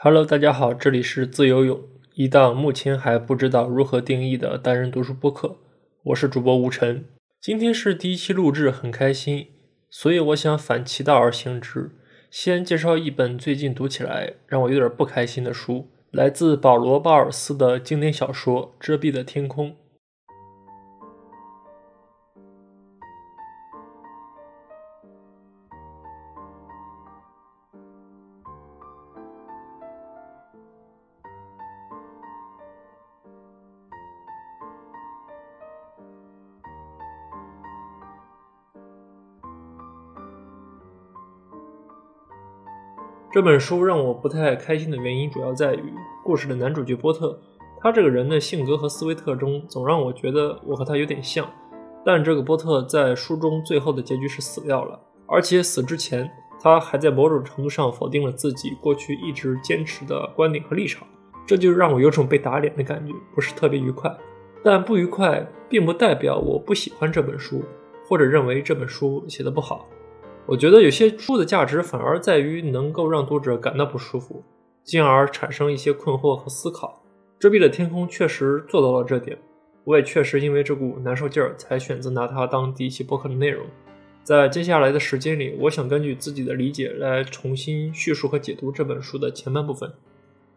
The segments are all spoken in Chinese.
Hello，大家好，这里是自由泳，一档目前还不知道如何定义的单人读书播客。我是主播吴晨，今天是第一期录制，很开心，所以我想反其道而行之，先介绍一本最近读起来让我有点不开心的书，来自保罗·鲍尔斯的经典小说《遮蔽的天空》。这本书让我不太开心的原因，主要在于故事的男主角波特，他这个人的性格和思维特征总让我觉得我和他有点像。但这个波特在书中最后的结局是死掉了，而且死之前，他还在某种程度上否定了自己过去一直坚持的观点和立场，这就让我有种被打脸的感觉，不是特别愉快。但不愉快并不代表我不喜欢这本书，或者认为这本书写的不好。我觉得有些书的价值反而在于能够让读者感到不舒服，进而产生一些困惑和思考。遮蔽的天空确实做到了这点，我也确实因为这股难受劲儿才选择拿它当第一期播客的内容。在接下来的时间里，我想根据自己的理解来重新叙述和解读这本书的前半部分，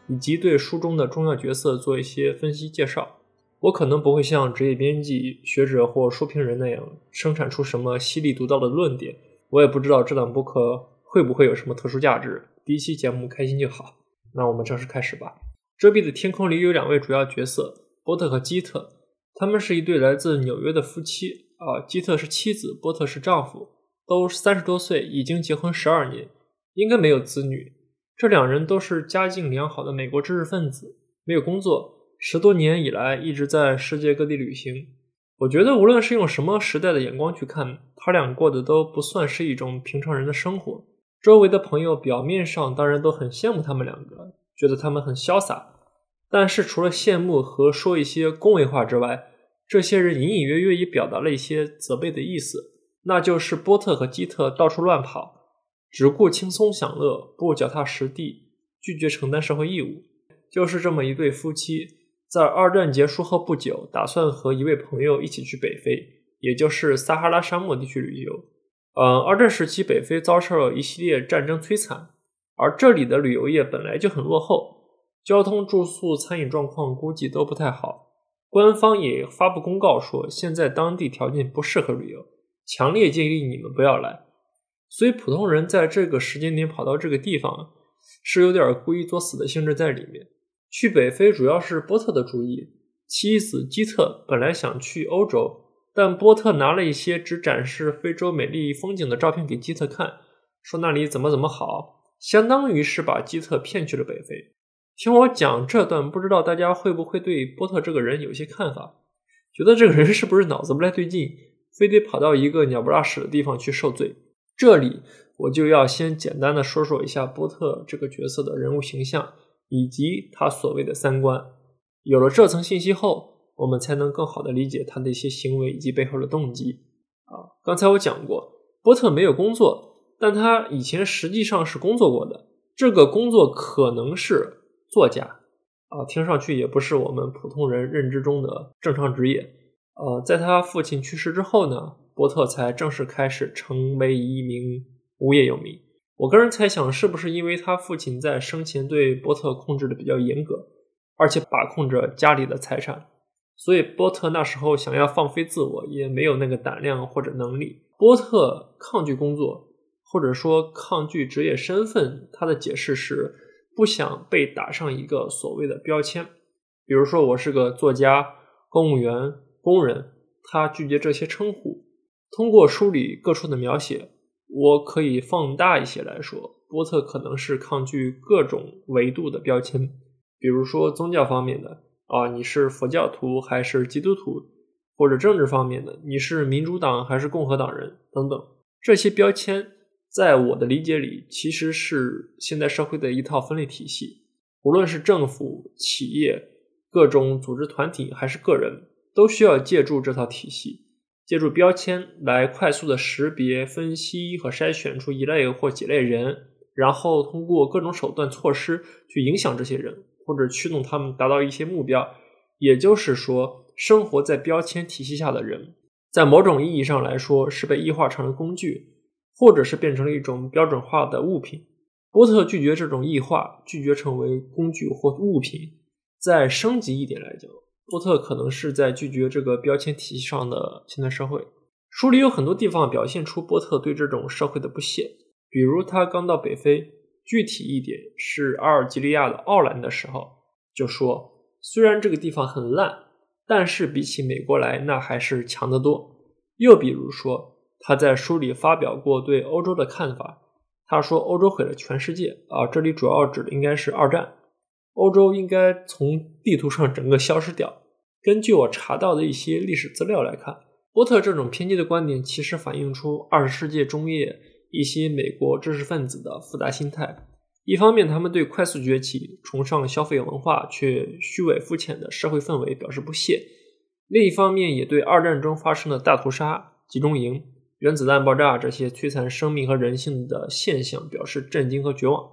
以及对书中的重要角色做一些分析介绍。我可能不会像职业编辑、学者或书评人那样生产出什么犀利独到的论点。我也不知道这档播客会不会有什么特殊价值。第一期节目开心就好。那我们正式开始吧。遮蔽的天空里有两位主要角色，波特和基特。他们是一对来自纽约的夫妻。啊，基特是妻子，波特是丈夫，都三十多岁，已经结婚十二年，应该没有子女。这两人都是家境良好的美国知识分子，没有工作，十多年以来一直在世界各地旅行。我觉得无论是用什么时代的眼光去看，他俩过的都不算是一种平常人的生活。周围的朋友表面上当然都很羡慕他们两个，觉得他们很潇洒。但是除了羡慕和说一些恭维话之外，这些人隐隐约约也表达了一些责备的意思，那就是波特和基特到处乱跑，只顾轻松享乐，不脚踏实地，拒绝承担社会义务，就是这么一对夫妻。在二战结束后不久，打算和一位朋友一起去北非，也就是撒哈拉沙漠地区旅游。嗯，二战时期北非遭受了一系列战争摧残，而这里的旅游业本来就很落后，交通、住宿、餐饮状况估计都不太好。官方也发布公告说，现在当地条件不适合旅游，强烈建议你们不要来。所以普通人在这个时间点跑到这个地方，是有点故意作死的性质在里面。去北非主要是波特的主意，妻子基特本来想去欧洲，但波特拿了一些只展示非洲美丽风景的照片给基特看，说那里怎么怎么好，相当于是把基特骗去了北非。听我讲这段，不知道大家会不会对波特这个人有些看法？觉得这个人是不是脑子不太对劲，非得跑到一个鸟不拉屎的地方去受罪？这里我就要先简单的说说一下波特这个角色的人物形象。以及他所谓的三观，有了这层信息后，我们才能更好的理解他的一些行为以及背后的动机。啊，刚才我讲过，波特没有工作，但他以前实际上是工作过的。这个工作可能是作家，啊，听上去也不是我们普通人认知中的正常职业。呃，在他父亲去世之后呢，波特才正式开始成为一名无业游民。我个人猜想，是不是因为他父亲在生前对波特控制的比较严格，而且把控着家里的财产，所以波特那时候想要放飞自我，也没有那个胆量或者能力。波特抗拒工作，或者说抗拒职业身份，他的解释是不想被打上一个所谓的标签，比如说我是个作家、公务员、工人，他拒绝这些称呼。通过书里各处的描写。我可以放大一些来说，波特可能是抗拒各种维度的标签，比如说宗教方面的啊，你是佛教徒还是基督徒，或者政治方面的，你是民主党还是共和党人等等。这些标签在我的理解里，其实是现代社会的一套分类体系，无论是政府、企业、各种组织团体还是个人，都需要借助这套体系。借助标签来快速的识别、分析和筛选出一类或几类人，然后通过各种手段措施去影响这些人，或者驱动他们达到一些目标。也就是说，生活在标签体系下的人，在某种意义上来说是被异化成了工具，或者是变成了一种标准化的物品。波特拒绝这种异化，拒绝成为工具或物品。再升级一点来讲，波特可能是在拒绝这个标签体系上的现代社会。书里有很多地方表现出波特对这种社会的不屑，比如他刚到北非，具体一点是阿尔及利亚的奥兰的时候，就说。虽然这个地方很烂，但是比起美国来，那还是强得多。又比如说，他在书里发表过对欧洲的看法，他说欧洲毁了全世界啊，这里主要指的应该是二战，欧洲应该从地图上整个消失掉。根据我查到的一些历史资料来看，波特这种偏激的观点其实反映出二十世纪中叶一些美国知识分子的复杂心态。一方面，他们对快速崛起、崇尚消费文化却虚伪肤浅的社会氛围表示不屑；另一方面，也对二战中发生的大屠杀、集中营、原子弹爆炸这些摧残生命和人性的现象表示震惊和绝望。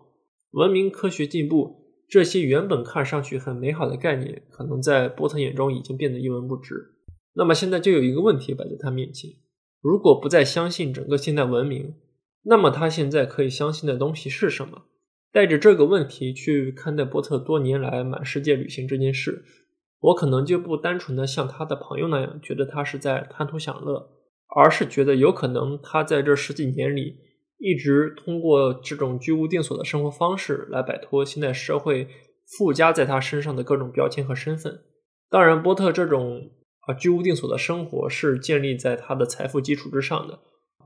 文明、科学进步这些原本看上去很美好的概念，可能在波特眼中已经变得一文不值。那么，现在就有一个问题摆在他面前：如果不再相信整个现代文明，那么他现在可以相信的东西是什么？带着这个问题去看待波特多年来满世界旅行这件事，我可能就不单纯的像他的朋友那样觉得他是在贪图享乐，而是觉得有可能他在这十几年里一直通过这种居无定所的生活方式来摆脱现代社会附加在他身上的各种标签和身份。当然，波特这种啊居无定所的生活是建立在他的财富基础之上的，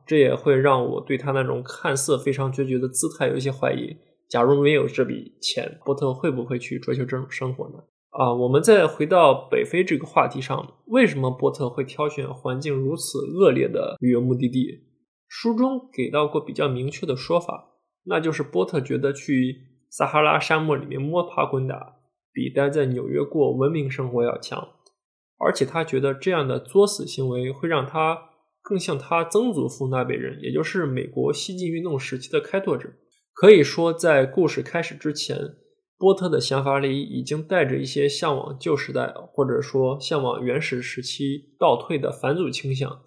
这也会让我对他那种看似非常决绝的姿态有一些怀疑。假如没有这笔钱，波特会不会去追求这种生活呢？啊，我们再回到北非这个话题上，为什么波特会挑选环境如此恶劣的旅游目的地？书中给到过比较明确的说法，那就是波特觉得去撒哈拉沙漠里面摸爬滚打，比待在纽约过文明生活要强，而且他觉得这样的作死行为会让他更像他曾祖父那辈人，也就是美国西进运动时期的开拓者。可以说，在故事开始之前，波特的想法里已经带着一些向往旧时代，或者说向往原始时期倒退的反祖倾向。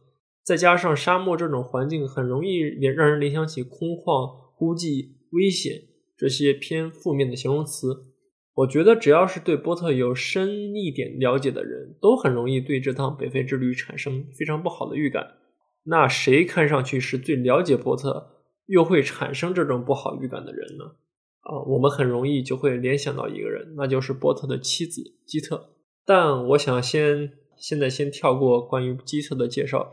再加上沙漠这种环境很容易也让人联想起空旷、孤寂、危险这些偏负面的形容词。我觉得，只要是对波特有深一点了解的人，都很容易对这趟北非之旅产生非常不好的预感。那谁看上去是最了解波特？又会产生这种不好预感的人呢？啊，我们很容易就会联想到一个人，那就是波特的妻子基特。但我想先现在先跳过关于基特的介绍，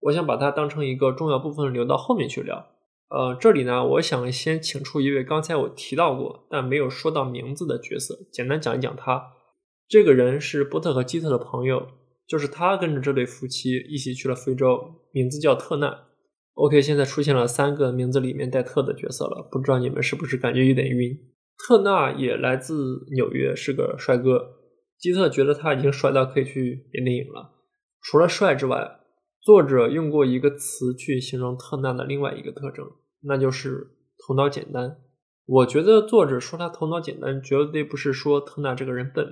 我想把它当成一个重要部分留到后面去聊。呃，这里呢，我想先请出一位刚才我提到过但没有说到名字的角色，简单讲一讲他。这个人是波特和基特的朋友，就是他跟着这对夫妻一起去了非洲，名字叫特难。OK，现在出现了三个名字里面带“特”的角色了，不知道你们是不是感觉有点晕？特纳也来自纽约，是个帅哥。基特觉得他已经帅到可以去演电影了。除了帅之外，作者用过一个词去形容特纳的另外一个特征，那就是头脑简单。我觉得作者说他头脑简单，绝对不是说特纳这个人笨，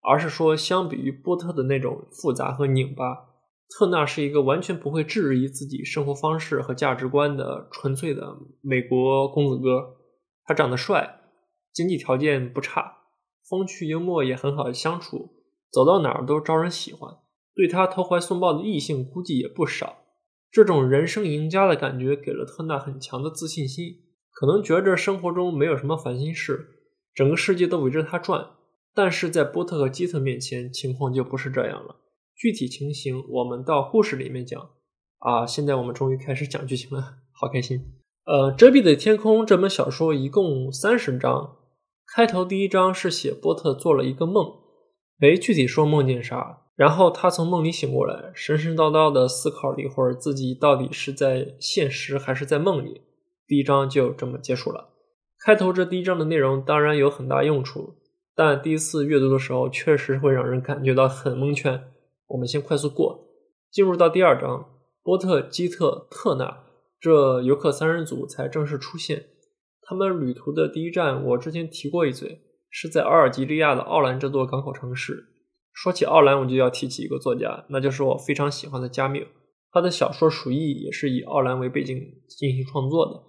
而是说相比于波特的那种复杂和拧巴。特纳是一个完全不会质疑自己生活方式和价值观的纯粹的美国公子哥。他长得帅，经济条件不差，风趣幽默也很好相处，走到哪儿都招人喜欢。对他投怀送抱的异性估计也不少。这种人生赢家的感觉给了特纳很强的自信心，可能觉着生活中没有什么烦心事，整个世界都围着他转。但是在波特和基特面前，情况就不是这样了。具体情形我们到故事里面讲啊。现在我们终于开始讲剧情了，好开心。呃，《遮蔽的天空》这本小说一共三十章，开头第一章是写波特做了一个梦，没具体说梦见啥，然后他从梦里醒过来，神神叨叨的思考了一会儿自己到底是在现实还是在梦里。第一章就这么结束了。开头这第一章的内容当然有很大用处，但第一次阅读的时候确实会让人感觉到很蒙圈。我们先快速过，进入到第二章，波特、基特、特纳这游客三人组才正式出现。他们旅途的第一站，我之前提过一嘴，是在阿尔及利亚的奥兰这座港口城市。说起奥兰，我就要提起一个作家，那就是我非常喜欢的加缪。他的小说《鼠疫》也是以奥兰为背景进行创作的。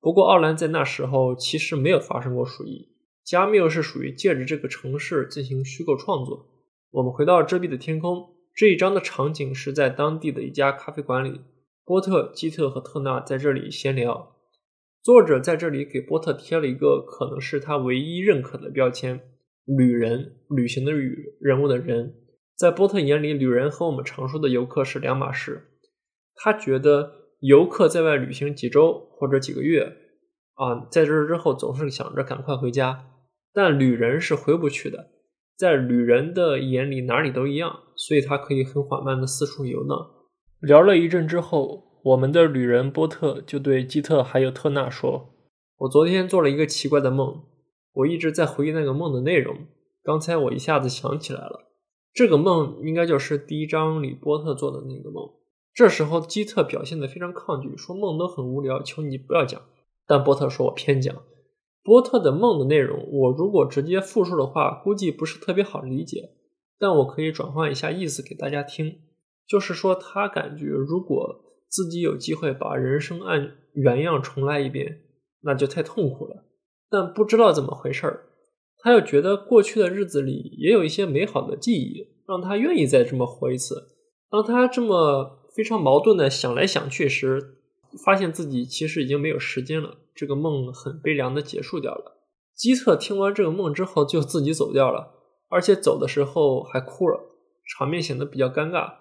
不过，奥兰在那时候其实没有发生过鼠疫。加缪是属于借着这个城市进行虚构创作。我们回到遮蔽的天空这一章的场景是在当地的一家咖啡馆里，波特、基特和特纳在这里闲聊。作者在这里给波特贴了一个可能是他唯一认可的标签——旅人，旅行的旅，人物的人。在波特眼里，旅人和我们常说的游客是两码事。他觉得游客在外旅行几周或者几个月，啊，在这之后总是想着赶快回家。但旅人是回不去的，在旅人的眼里哪里都一样，所以他可以很缓慢的四处游荡。聊了一阵之后，我们的旅人波特就对基特还有特纳说：“我昨天做了一个奇怪的梦，我一直在回忆那个梦的内容。刚才我一下子想起来了，这个梦应该就是第一章里波特做的那个梦。”这时候基特表现得非常抗拒，说梦都很无聊，求你不要讲。但波特说：“我偏讲。”波特的梦的内容，我如果直接复述的话，估计不是特别好理解。但我可以转换一下意思给大家听，就是说他感觉如果自己有机会把人生按原样重来一遍，那就太痛苦了。但不知道怎么回事儿，他又觉得过去的日子里也有一些美好的记忆，让他愿意再这么活一次。当他这么非常矛盾的想来想去时，发现自己其实已经没有时间了，这个梦很悲凉的结束掉了。基特听完这个梦之后就自己走掉了，而且走的时候还哭了，场面显得比较尴尬。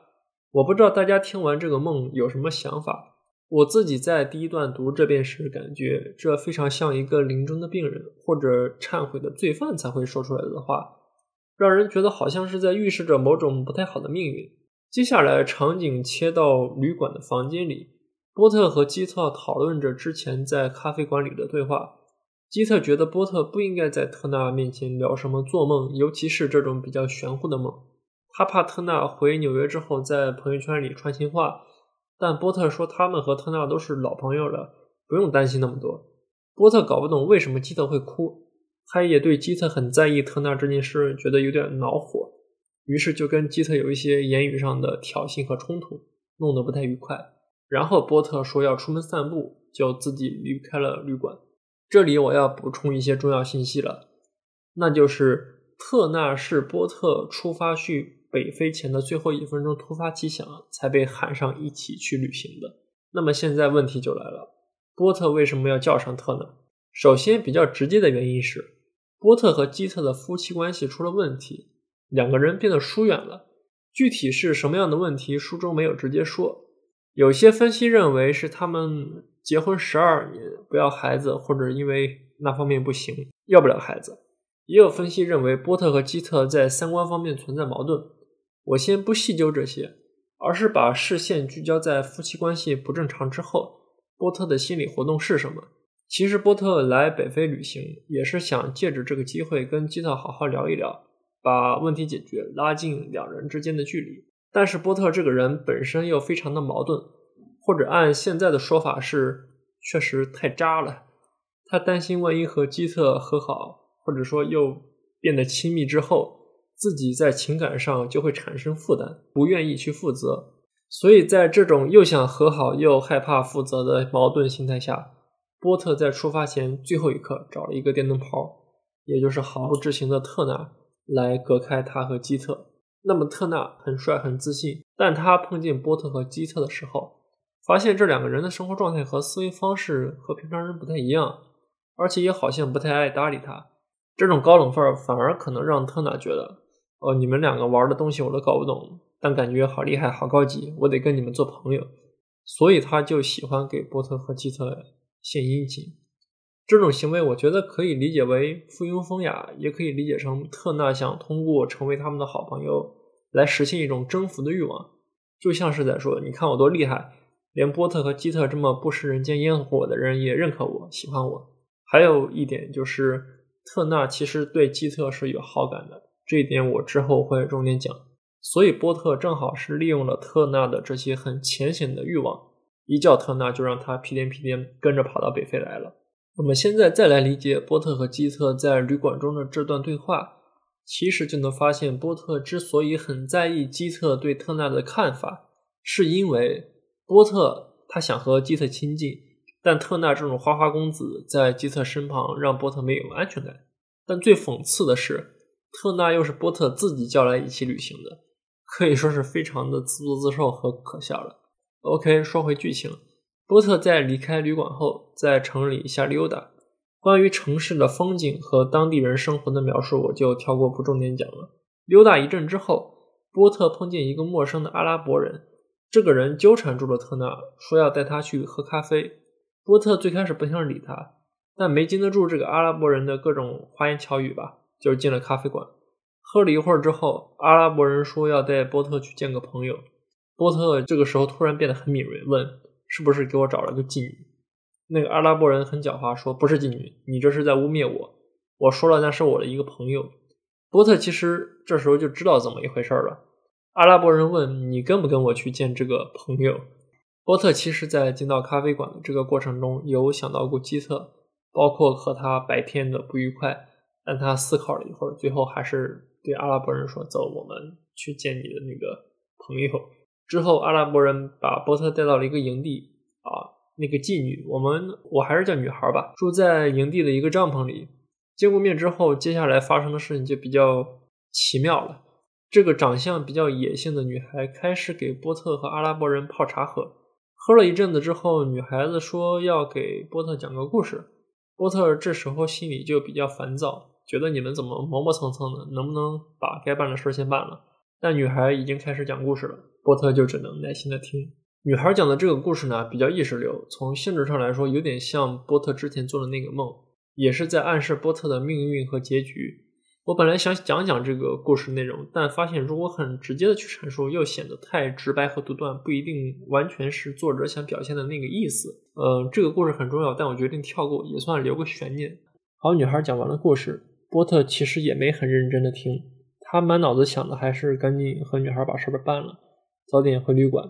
我不知道大家听完这个梦有什么想法。我自己在第一段读这遍时，感觉这非常像一个临终的病人或者忏悔的罪犯才会说出来的话，让人觉得好像是在预示着某种不太好的命运。接下来场景切到旅馆的房间里。波特和基特讨论着之前在咖啡馆里的对话。基特觉得波特不应该在特纳面前聊什么做梦，尤其是这种比较玄乎的梦。他怕特纳回纽约之后在朋友圈里传情话。但波特说他们和特纳都是老朋友了，不用担心那么多。波特搞不懂为什么基特会哭，他也对基特很在意特纳这件事觉得有点恼火，于是就跟基特有一些言语上的挑衅和冲突，弄得不太愉快。然后波特说要出门散步，就自己离开了旅馆。这里我要补充一些重要信息了，那就是特纳是波特出发去北非前的最后一分钟突发奇想才被喊上一起去旅行的。那么现在问题就来了，波特为什么要叫上特呢？首先比较直接的原因是，波特和基特的夫妻关系出了问题，两个人变得疏远了。具体是什么样的问题，书中没有直接说。有些分析认为是他们结婚十二年不要孩子，或者因为那方面不行要不了孩子。也有分析认为波特和基特在三观方面存在矛盾。我先不细究这些，而是把视线聚焦在夫妻关系不正常之后，波特的心理活动是什么。其实波特来北非旅行也是想借着这个机会跟基特好好聊一聊，把问题解决，拉近两人之间的距离。但是波特这个人本身又非常的矛盾，或者按现在的说法是，确实太渣了。他担心万一和基特和好，或者说又变得亲密之后，自己在情感上就会产生负担，不愿意去负责。所以在这种又想和好又害怕负责的矛盾心态下，波特在出发前最后一刻找了一个电灯泡，也就是毫不知情的特纳来隔开他和基特。那么特纳很帅很自信，但他碰见波特和基特的时候，发现这两个人的生活状态和思维方式和平常人不太一样，而且也好像不太爱搭理他。这种高冷范儿反而可能让特纳觉得，哦，你们两个玩的东西我都搞不懂，但感觉好厉害好高级，我得跟你们做朋友。所以他就喜欢给波特和基特献殷勤。这种行为，我觉得可以理解为附庸风雅，也可以理解成特纳想通过成为他们的好朋友来实现一种征服的欲望，就像是在说：“你看我多厉害，连波特和基特这么不食人间烟火的人也认可我，喜欢我。”还有一点就是，特纳其实对基特是有好感的，这一点我之后会重点讲。所以波特正好是利用了特纳的这些很浅显的欲望，一叫特纳就让他屁颠屁颠跟着跑到北非来了。我们现在再来理解波特和基特在旅馆中的这段对话，其实就能发现，波特之所以很在意基特对特纳的看法，是因为波特他想和基特亲近，但特纳这种花花公子在基特身旁让波特没有安全感。但最讽刺的是，特纳又是波特自己叫来一起旅行的，可以说是非常的自作自受和可笑了。OK，说回剧情。波特在离开旅馆后，在城里瞎溜达。关于城市的风景和当地人生活的描述，我就跳过不重点讲了。溜达一阵之后，波特碰见一个陌生的阿拉伯人。这个人纠缠住了特纳，说要带他去喝咖啡。波特最开始不想理他，但没经得住这个阿拉伯人的各种花言巧语吧，就是进了咖啡馆。喝了一会儿之后，阿拉伯人说要带波特去见个朋友。波特这个时候突然变得很敏锐，问。是不是给我找了个妓女？那个阿拉伯人很狡猾，说不是妓女，你这是在污蔑我。我说了，那是我的一个朋友。波特其实这时候就知道怎么一回事了。阿拉伯人问你跟不跟我去见这个朋友？波特其实在进到咖啡馆的这个过程中有想到过基特，包括和他白天的不愉快，但他思考了一会儿，最后还是对阿拉伯人说：“走，我们去见你的那个朋友。”之后，阿拉伯人把波特带到了一个营地啊，那个妓女，我们我还是叫女孩吧，住在营地的一个帐篷里。见过面之后，接下来发生的事情就比较奇妙了。这个长相比较野性的女孩开始给波特和阿拉伯人泡茶喝。喝了一阵子之后，女孩子说要给波特讲个故事。波特这时候心里就比较烦躁，觉得你们怎么磨磨蹭蹭的，能不能把该办的事先办了？但女孩已经开始讲故事了。波特就只能耐心的听。女孩讲的这个故事呢，比较意识流，从性质上来说，有点像波特之前做的那个梦，也是在暗示波特的命运和结局。我本来想讲讲这个故事内容，但发现如果很直接的去阐述，又显得太直白和独断，不一定完全是作者想表现的那个意思。呃，这个故事很重要，但我决定跳过，也算留个悬念。好，女孩讲完了故事，波特其实也没很认真的听，他满脑子想的还是赶紧和女孩把事儿办了。早点回旅馆。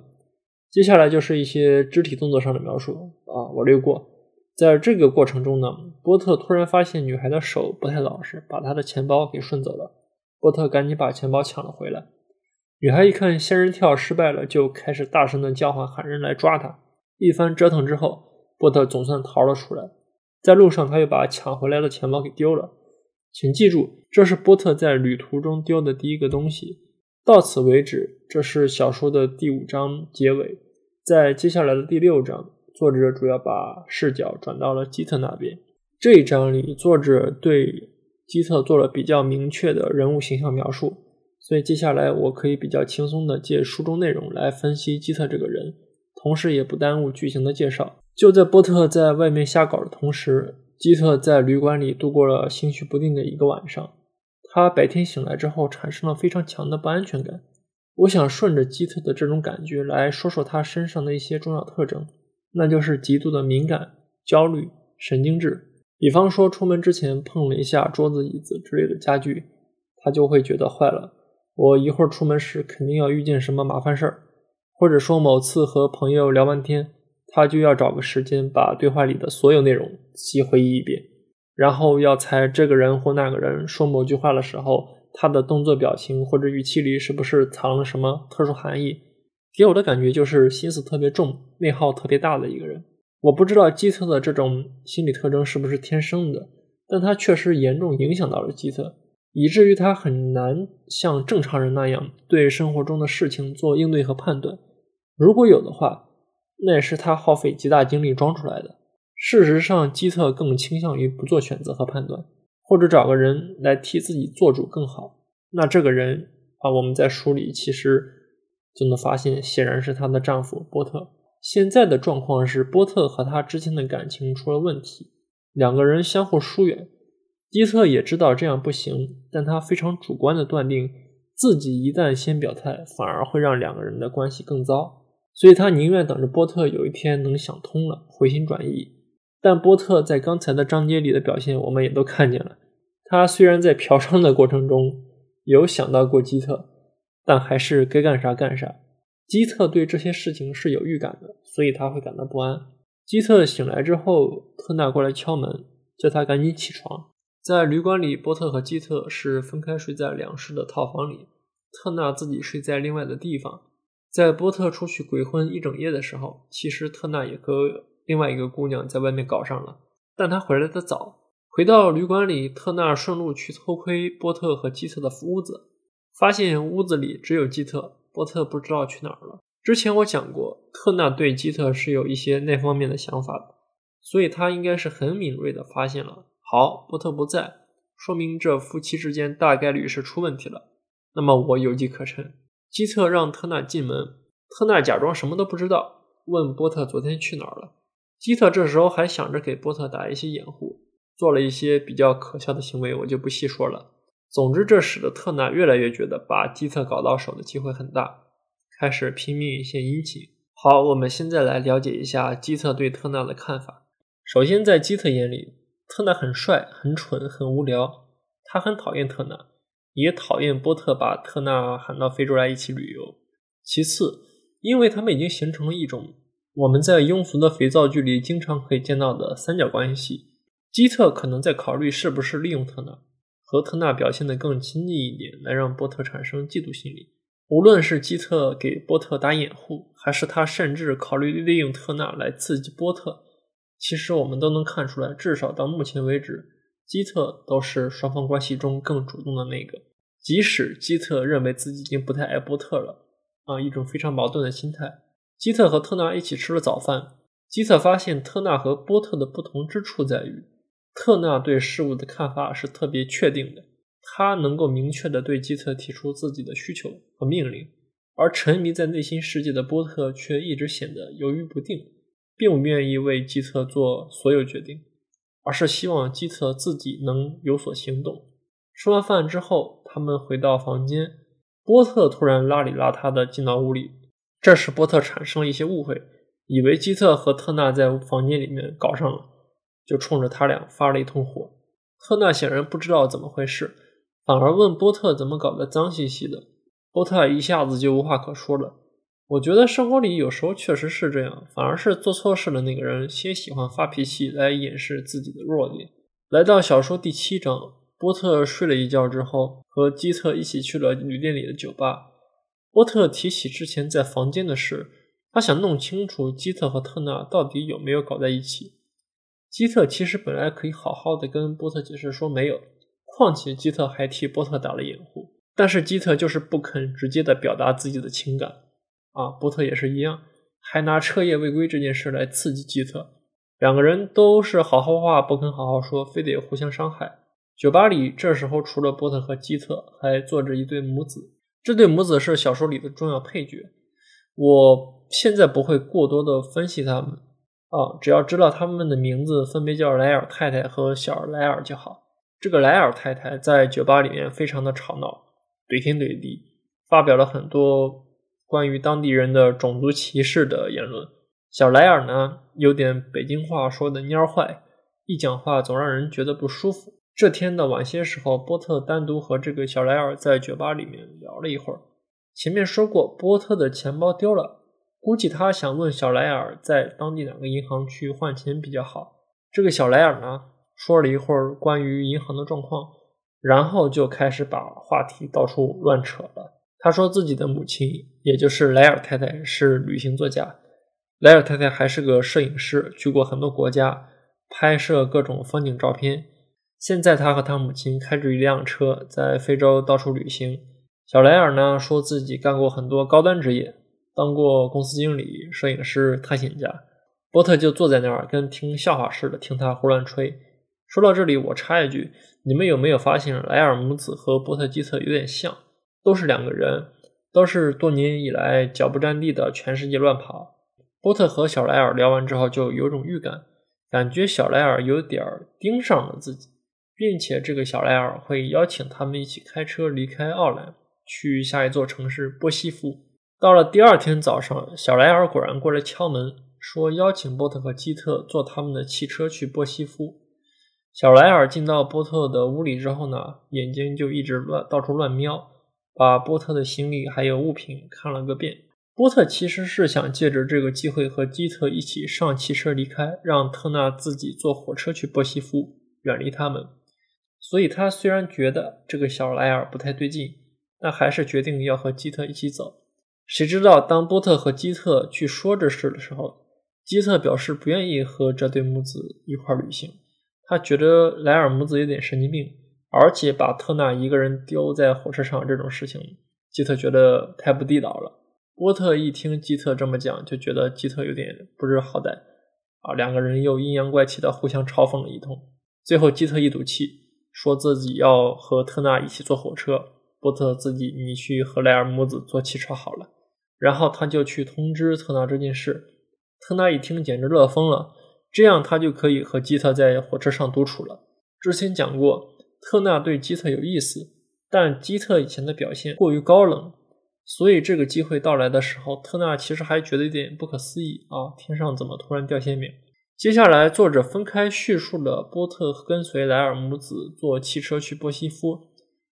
接下来就是一些肢体动作上的描述啊，我略过。在这个过程中呢，波特突然发现女孩的手不太老实，把她的钱包给顺走了。波特赶紧把钱包抢了回来。女孩一看仙人跳失败了，就开始大声的叫唤，喊人来抓她。一番折腾之后，波特总算逃了出来。在路上，他又把抢回来的钱包给丢了。请记住，这是波特在旅途中丢的第一个东西。到此为止，这是小说的第五章结尾。在接下来的第六章，作者主要把视角转到了基特那边。这一章里，作者对基特做了比较明确的人物形象描述，所以接下来我可以比较轻松的借书中内容来分析基特这个人，同时也不耽误剧情的介绍。就在波特在外面瞎搞的同时，基特在旅馆里度过了心绪不定的一个晚上。他白天醒来之后产生了非常强的不安全感。我想顺着基特的这种感觉来说说他身上的一些重要特征，那就是极度的敏感、焦虑、神经质。比方说，出门之前碰了一下桌子、椅子之类的家具，他就会觉得坏了。我一会儿出门时肯定要遇见什么麻烦事儿，或者说某次和朋友聊完天，他就要找个时间把对话里的所有内容细回忆一遍。然后要猜这个人或那个人说某句话的时候，他的动作、表情或者语气里是不是藏了什么特殊含义？给我的感觉就是心思特别重、内耗特别大的一个人。我不知道基特的这种心理特征是不是天生的，但他确实严重影响到了基特，以至于他很难像正常人那样对生活中的事情做应对和判断。如果有的话，那也是他耗费极大精力装出来的。事实上，基特更倾向于不做选择和判断，或者找个人来替自己做主更好。那这个人啊，我们在书里其实就能发现，显然是她的丈夫波特。现在的状况是，波特和他之间的感情出了问题，两个人相互疏远。基特也知道这样不行，但他非常主观的断定，自己一旦先表态，反而会让两个人的关系更糟，所以他宁愿等着波特有一天能想通了，回心转意。但波特在刚才的章节里的表现，我们也都看见了。他虽然在嫖娼的过程中有想到过基特，但还是该干啥干啥。基特对这些事情是有预感的，所以他会感到不安。基特醒来之后，特纳过来敲门，叫他赶紧起床。在旅馆里，波特和基特是分开睡在两室的套房里，特纳自己睡在另外的地方。在波特出去鬼混一整夜的时候，其实特纳也和另外一个姑娘在外面搞上了，但他回来的早。回到旅馆里，特纳顺路去偷窥波特和基特的屋子，发现屋子里只有基特，波特不知道去哪儿了。之前我讲过，特纳对基特是有一些那方面的想法的，所以他应该是很敏锐的发现了。好，波特不在，说明这夫妻之间大概率是出问题了。那么我有机可乘。基特让特纳进门，特纳假装什么都不知道，问波特昨天去哪儿了。基特这时候还想着给波特打一些掩护。做了一些比较可笑的行为，我就不细说了。总之，这使得特纳越来越觉得把基特搞到手的机会很大，开始拼命献殷勤。好，我们现在来了解一下基特对特纳的看法。首先，在基特眼里，特纳很帅、很蠢、很无聊，他很讨厌特纳，也讨厌波特把特纳喊到非洲来一起旅游。其次，因为他们已经形成了一种我们在庸俗的肥皂剧里经常可以见到的三角关系。基特可能在考虑是不是利用特纳，和特纳表现得更亲近一点，来让波特产生嫉妒心理。无论是基特给波特打掩护，还是他甚至考虑利用特纳来刺激波特，其实我们都能看出来，至少到目前为止，基特都是双方关系中更主动的那个。即使基特认为自己已经不太爱波特了，啊，一种非常矛盾的心态。基特和特纳一起吃了早饭，基特发现特纳和波特的不同之处在于。特纳对事物的看法是特别确定的，他能够明确的对基特提出自己的需求和命令，而沉迷在内心世界的波特却一直显得犹豫不定，并不愿意为基特做所有决定，而是希望基特自己能有所行动。吃完饭之后，他们回到房间，波特突然邋里邋遢的进到屋里，这时波特产生了一些误会，以为基特和特纳在房间里面搞上了。就冲着他俩发了一通火。特纳显然不知道怎么回事，反而问波特怎么搞得脏兮兮的。波特一下子就无话可说了。我觉得生活里有时候确实是这样，反而是做错事的那个人先喜欢发脾气来掩饰自己的弱点。来到小说第七章，波特睡了一觉之后，和基特一起去了旅店里的酒吧。波特提起之前在房间的事，他想弄清楚基特和特纳到底有没有搞在一起。基特其实本来可以好好的跟波特解释说没有，况且基特还替波特打了掩护，但是基特就是不肯直接的表达自己的情感啊，波特也是一样，还拿彻夜未归这件事来刺激基特，两个人都是好好话不肯好好说，非得互相伤害。酒吧里这时候除了波特和基特，还坐着一对母子，这对母子是小说里的重要配角，我现在不会过多的分析他们。啊，只要知道他们的名字分别叫莱尔太太和小莱尔就好。这个莱尔太太在酒吧里面非常的吵闹，怼天怼地，发表了很多关于当地人的种族歧视的言论。小莱尔呢，有点北京话说的蔫坏，一讲话总让人觉得不舒服。这天的晚些时候，波特单独和这个小莱尔在酒吧里面聊了一会儿。前面说过，波特的钱包丢了。估计他想问小莱尔在当地哪个银行去换钱比较好。这个小莱尔呢，说了一会儿关于银行的状况，然后就开始把话题到处乱扯了。他说自己的母亲，也就是莱尔太太是旅行作家，莱尔太太还是个摄影师，去过很多国家，拍摄各种风景照片。现在他和他母亲开着一辆车在非洲到处旅行。小莱尔呢，说自己干过很多高端职业。当过公司经理、摄影师、探险家，波特就坐在那儿，跟听笑话似的听他胡乱吹。说到这里，我插一句：你们有没有发现莱尔母子和波特基特有点像？都是两个人，都是多年以来脚不沾地的全世界乱跑。波特和小莱尔聊完之后，就有种预感，感觉小莱尔有点盯上了自己，并且这个小莱尔会邀请他们一起开车离开奥兰，去下一座城市波西夫。到了第二天早上，小莱尔果然过来敲门，说邀请波特和基特坐他们的汽车去波西夫。小莱尔进到波特的屋里之后呢，眼睛就一直乱到处乱瞄，把波特的行李还有物品看了个遍。波特其实是想借着这个机会和基特一起上汽车离开，让特纳自己坐火车去波西夫，远离他们。所以他虽然觉得这个小莱尔不太对劲，但还是决定要和基特一起走。谁知道当波特和基特去说这事的时候，基特表示不愿意和这对母子一块旅行，他觉得莱尔母子有点神经病，而且把特纳一个人丢在火车上这种事情，基特觉得太不地道了。波特一听基特这么讲，就觉得基特有点不知好歹啊，两个人又阴阳怪气的互相嘲讽了一通。最后，基特一赌气，说自己要和特纳一起坐火车，波特自己你去和莱尔母子坐汽车好了。然后他就去通知特纳这件事。特纳一听，简直乐疯了，这样他就可以和基特在火车上独处了。之前讲过，特纳对基特有意思，但基特以前的表现过于高冷。所以这个机会到来的时候，特纳其实还觉得有点不可思议啊！天上怎么突然掉馅饼？接下来，作者分开叙述了波特跟随莱尔母子坐汽车去波西夫，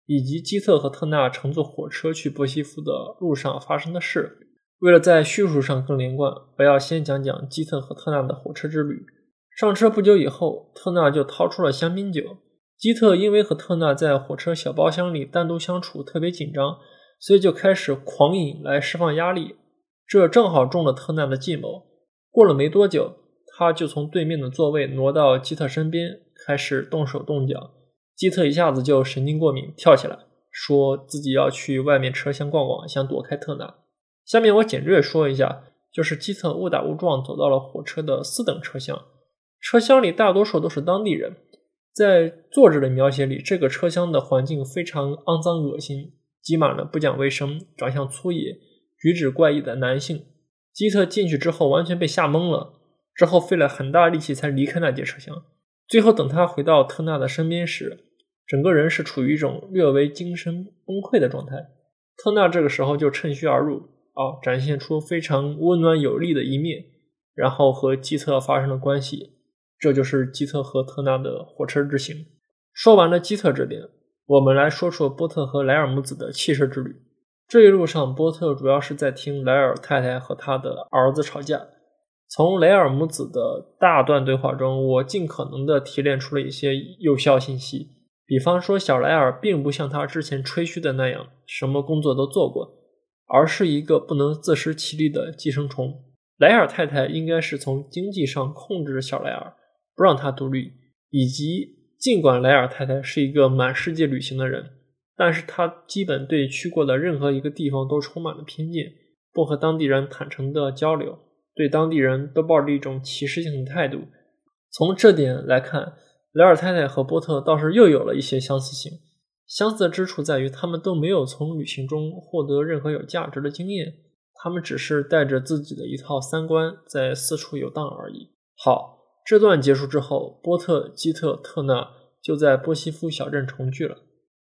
以及基特和特纳乘坐火车去波西夫的路上发生的事。为了在叙述上更连贯，我要先讲讲基特和特纳的火车之旅。上车不久以后，特纳就掏出了香槟酒。基特因为和特纳在火车小包厢里单独相处特别紧张。所以就开始狂饮来释放压力，这正好中了特纳的计谋。过了没多久，他就从对面的座位挪到基特身边，开始动手动脚。基特一下子就神经过敏，跳起来，说自己要去外面车厢逛逛，想躲开特纳。下面我简略说一下，就是基特误打误撞走到了火车的四等车厢，车厢里大多数都是当地人。在作者的描写里，这个车厢的环境非常肮脏恶心。挤满了不讲卫生、长相粗野、举止怪异的男性。基特进去之后完全被吓懵了，之后费了很大力气才离开那节车厢。最后等他回到特纳的身边时，整个人是处于一种略微精神崩溃的状态。特纳这个时候就趁虚而入，啊，展现出非常温暖有力的一面，然后和基特发生了关系。这就是基特和特纳的火车之行。说完了基特这边。我们来说说波特和莱尔母子的汽车之旅。这一路上，波特主要是在听莱尔太太和他的儿子吵架。从莱尔母子的大段对话中，我尽可能的提炼出了一些有效信息。比方说，小莱尔并不像他之前吹嘘的那样，什么工作都做过，而是一个不能自食其力的寄生虫。莱尔太太应该是从经济上控制小莱尔，不让他独立，以及。尽管莱尔太太是一个满世界旅行的人，但是她基本对去过的任何一个地方都充满了偏见，不和当地人坦诚的交流，对当地人都抱着一种歧视性的态度。从这点来看，莱尔太太和波特倒是又有了一些相似性。相似之处在于，他们都没有从旅行中获得任何有价值的经验，他们只是带着自己的一套三观在四处游荡而已。好。这段结束之后，波特、基特、特纳就在波西夫小镇重聚了。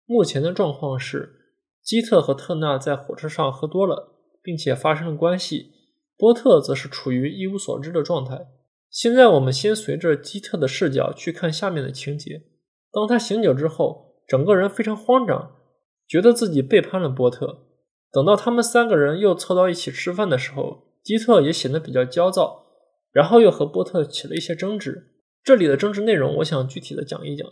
目前的状况是，基特和特纳在火车上喝多了，并且发生了关系。波特则是处于一无所知的状态。现在我们先随着基特的视角去看下面的情节。当他醒酒之后，整个人非常慌张，觉得自己背叛了波特。等到他们三个人又凑到一起吃饭的时候，基特也显得比较焦躁。然后又和波特起了一些争执。这里的争执内容，我想具体的讲一讲。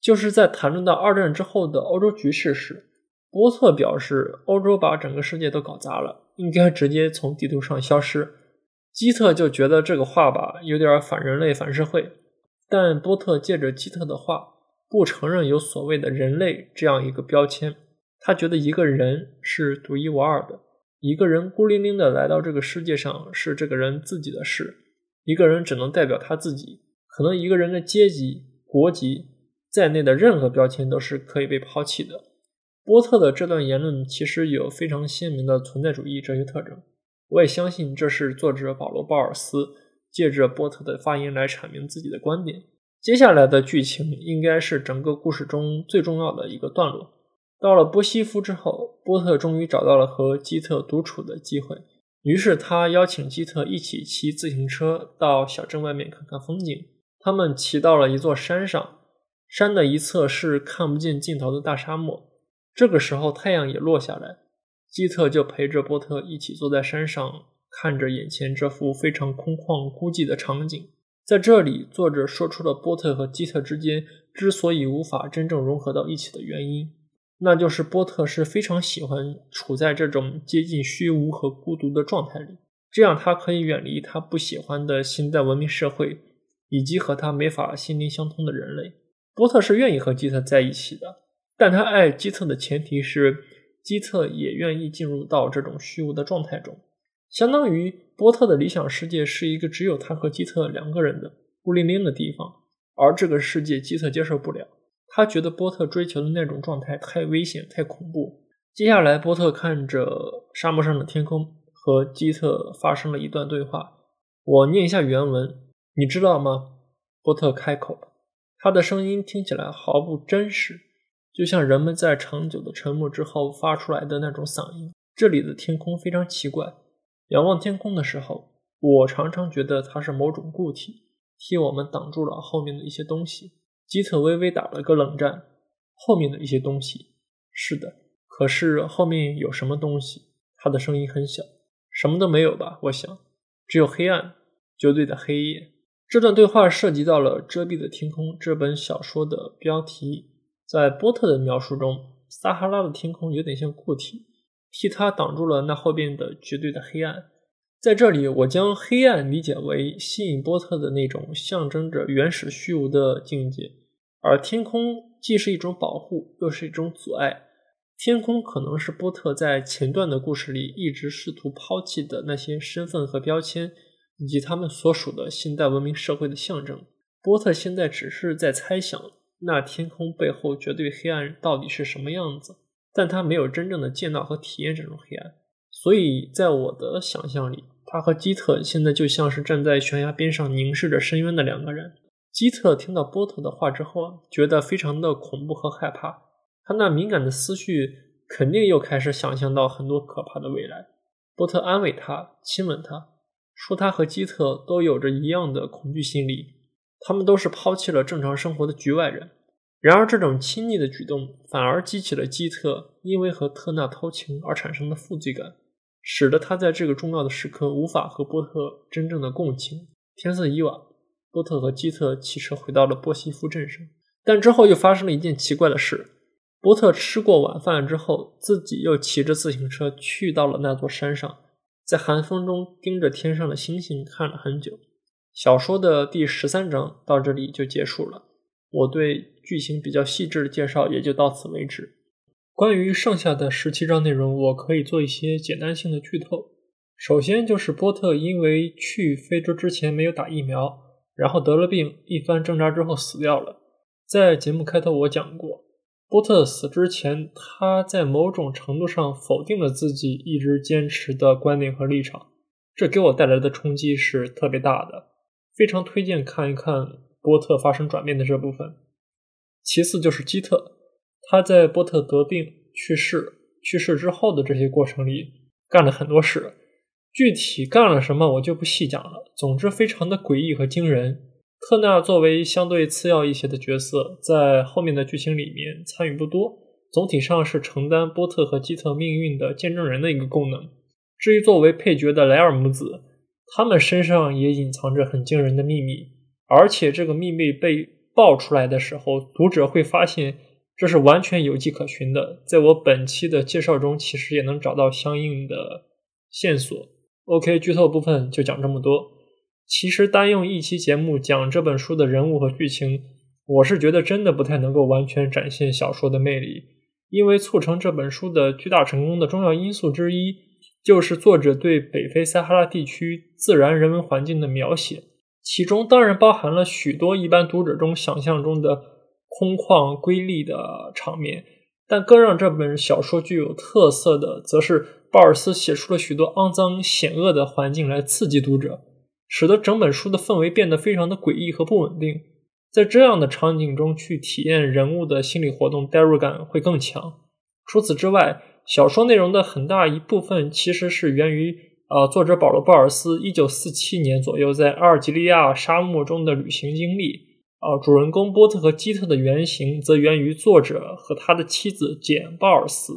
就是在谈论到二战之后的欧洲局势时，波特表示欧洲把整个世界都搞砸了，应该直接从地图上消失。基特就觉得这个话吧有点反人类、反社会。但波特借着基特的话，不承认有所谓的人类这样一个标签。他觉得一个人是独一无二的，一个人孤零零的来到这个世界上是这个人自己的事。一个人只能代表他自己，可能一个人的阶级、国籍在内的任何标签都是可以被抛弃的。波特的这段言论其实有非常鲜明的存在主义哲学特征，我也相信这是作者保罗·鲍尔斯借着波特的发言来阐明自己的观点。接下来的剧情应该是整个故事中最重要的一个段落。到了波西夫之后，波特终于找到了和基特独处的机会。于是他邀请基特一起骑自行车到小镇外面看看风景。他们骑到了一座山上，山的一侧是看不见尽头的大沙漠。这个时候太阳也落下来，基特就陪着波特一起坐在山上，看着眼前这幅非常空旷孤寂的场景。在这里，作者说出了波特和基特之间之所以无法真正融合到一起的原因，那就是波特是非常喜欢处在这种接近虚无和孤独的状态里，这样他可以远离他不喜欢的现代文明社会，以及和他没法心灵相通的人类。波特是愿意和基特在一起的，但他爱基特的前提是基特也愿意进入到这种虚无的状态中。相当于波特的理想世界是一个只有他和基特两个人的孤零零的地方，而这个世界基特接受不了。他觉得波特追求的那种状态太危险、太恐怖。接下来，波特看着沙漠上的天空，和基特发生了一段对话。我念一下原文，你知道吗？波特开口，他的声音听起来毫不真实，就像人们在长久的沉默之后发出来的那种嗓音。这里的天空非常奇怪。仰望天空的时候，我常常觉得它是某种固体，替我们挡住了后面的一些东西。基特微微打了个冷战。后面的一些东西，是的。可是后面有什么东西？他的声音很小。什么都没有吧？我想，只有黑暗，绝对的黑夜。这段对话涉及到了《遮蔽的天空》这本小说的标题。在波特的描述中，撒哈拉的天空有点像固体。替他挡住了那后边的绝对的黑暗。在这里，我将黑暗理解为吸引波特的那种象征着原始虚无的境界，而天空既是一种保护，又是一种阻碍。天空可能是波特在前段的故事里一直试图抛弃的那些身份和标签，以及他们所属的现代文明社会的象征。波特现在只是在猜想，那天空背后绝对黑暗到底是什么样子。但他没有真正的见到和体验这种黑暗，所以在我的想象里，他和基特现在就像是站在悬崖边上凝视着深渊的两个人。基特听到波特的话之后，觉得非常的恐怖和害怕，他那敏感的思绪肯定又开始想象到很多可怕的未来。波特安慰他，亲吻他，说他和基特都有着一样的恐惧心理，他们都是抛弃了正常生活的局外人。然而，这种亲昵的举动反而激起了基特因为和特纳偷情而产生的负罪感，使得他在这个重要的时刻无法和波特真正的共情。天色已晚，波特和基特骑车回到了波西夫镇上，但之后又发生了一件奇怪的事：波特吃过晚饭之后，自己又骑着自行车去到了那座山上，在寒风中盯着天上的星星看了很久。小说的第十三章到这里就结束了。我对剧情比较细致的介绍也就到此为止。关于剩下的十七章内容，我可以做一些简单性的剧透。首先就是波特因为去非洲之前没有打疫苗，然后得了病，一番挣扎之后死掉了。在节目开头我讲过，波特死之前，他在某种程度上否定了自己一直坚持的观点和立场，这给我带来的冲击是特别大的。非常推荐看一看。波特发生转变的这部分，其次就是基特，他在波特得病去世去世之后的这些过程里干了很多事，具体干了什么我就不细讲了。总之非常的诡异和惊人。特纳作为相对次要一些的角色，在后面的剧情里面参与不多，总体上是承担波特和基特命运的见证人的一个功能。至于作为配角的莱尔母子，他们身上也隐藏着很惊人的秘密。而且这个秘密被爆出来的时候，读者会发现这是完全有迹可循的。在我本期的介绍中，其实也能找到相应的线索。OK，剧透部分就讲这么多。其实单用一期节目讲这本书的人物和剧情，我是觉得真的不太能够完全展现小说的魅力，因为促成这本书的巨大成功的重要因素之一，就是作者对北非撒哈拉地区自然人文环境的描写。其中当然包含了许多一般读者中想象中的空旷瑰丽的场面，但更让这本小说具有特色的，则是鲍尔斯写出了许多肮脏险恶的环境来刺激读者，使得整本书的氛围变得非常的诡异和不稳定。在这样的场景中去体验人物的心理活动，代入感会更强。除此之外，小说内容的很大一部分其实是源于。呃，作者保罗·鲍尔斯一九四七年左右在阿尔及利亚沙漠中的旅行经历。呃，主人公波特和基特的原型则源于作者和他的妻子简·鲍尔斯。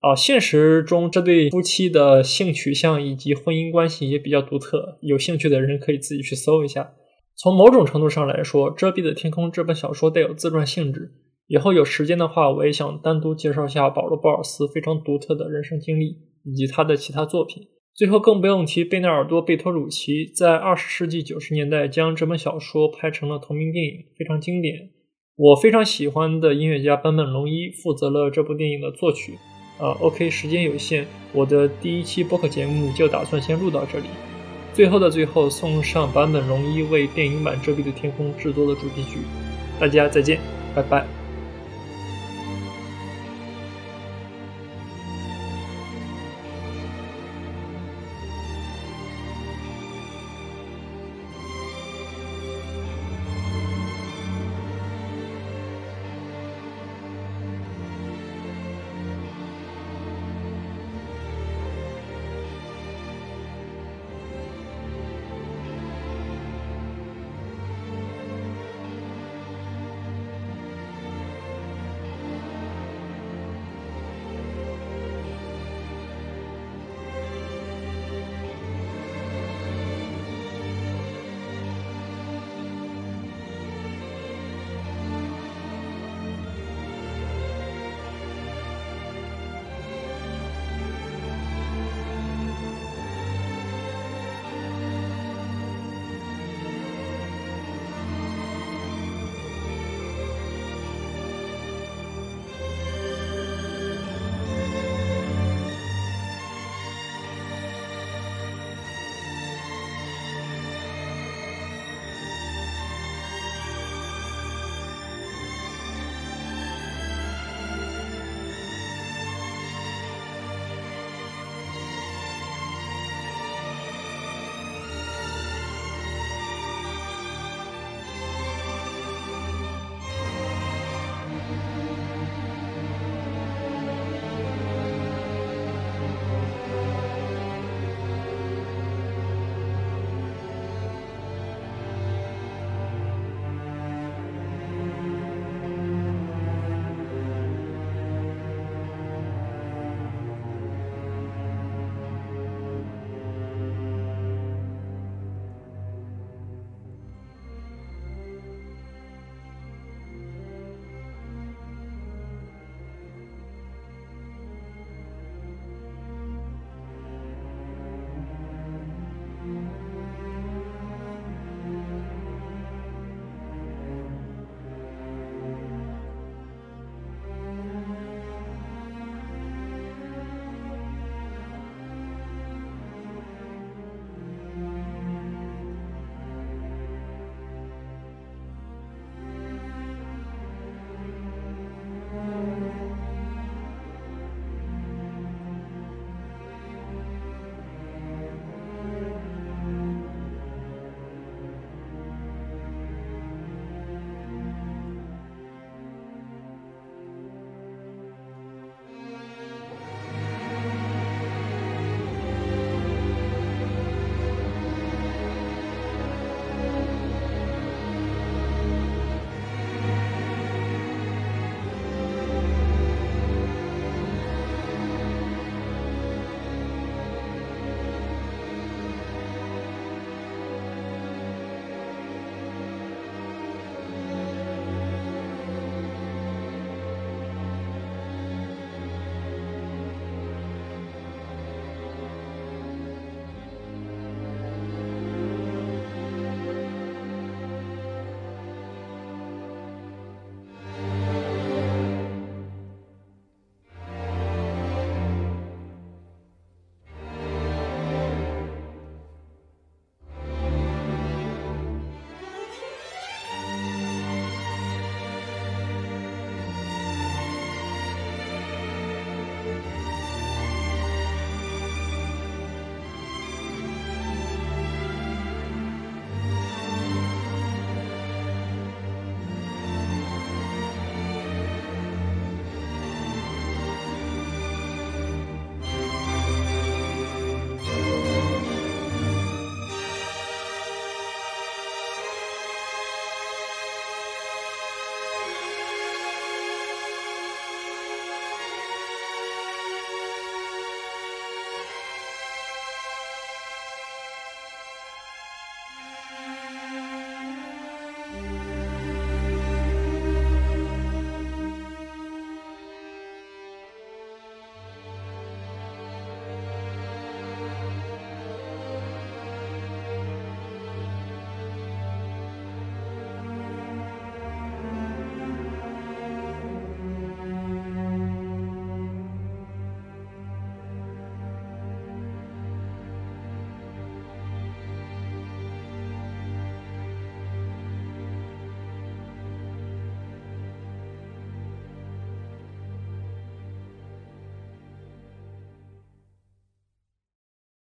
啊，现实中这对夫妻的性取向以及婚姻关系也比较独特，有兴趣的人可以自己去搜一下。从某种程度上来说，《遮蔽的天空》这本小说带有自传性质。以后有时间的话，我也想单独介绍一下保罗·鲍尔斯非常独特的人生经历以及他的其他作品。最后，更不用提贝纳尔多·贝托鲁奇在二十世纪九十年代将这本小说拍成了同名电影，非常经典。我非常喜欢的音乐家坂本龙一负责了这部电影的作曲。呃，OK，时间有限，我的第一期播客节目就打算先录到这里。最后的最后，送上坂本龙一为电影版《遮蔽的天空》制作的主题曲。大家再见，拜拜。